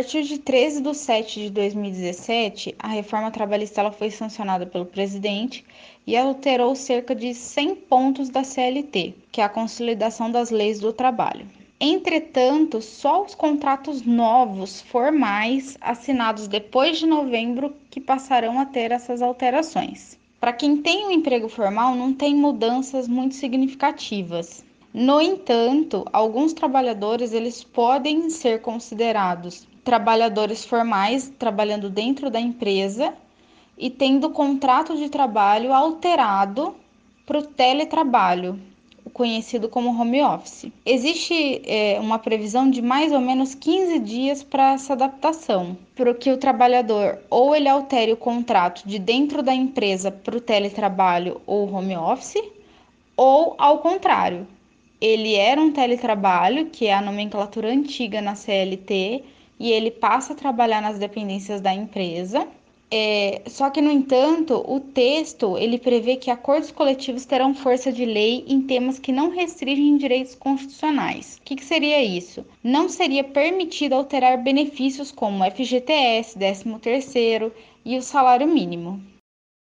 partir de 13 de 7 de 2017, a reforma trabalhista ela foi sancionada pelo presidente e alterou cerca de 100 pontos da CLT, que é a consolidação das leis do trabalho. Entretanto, só os contratos novos formais assinados depois de novembro que passarão a ter essas alterações. Para quem tem um emprego formal, não tem mudanças muito significativas. No entanto, alguns trabalhadores eles podem ser considerados trabalhadores formais trabalhando dentro da empresa e tendo o contrato de trabalho alterado para o teletrabalho, conhecido como home office. Existe é, uma previsão de mais ou menos 15 dias para essa adaptação, para que o trabalhador ou ele altere o contrato de dentro da empresa para o teletrabalho ou home office, ou ao contrário, ele era um teletrabalho, que é a nomenclatura antiga na CLT, e ele passa a trabalhar nas dependências da empresa. É, só que, no entanto, o texto ele prevê que acordos coletivos terão força de lei em temas que não restringem direitos constitucionais. O que, que seria isso? Não seria permitido alterar benefícios como FGTS, 13º e o salário mínimo.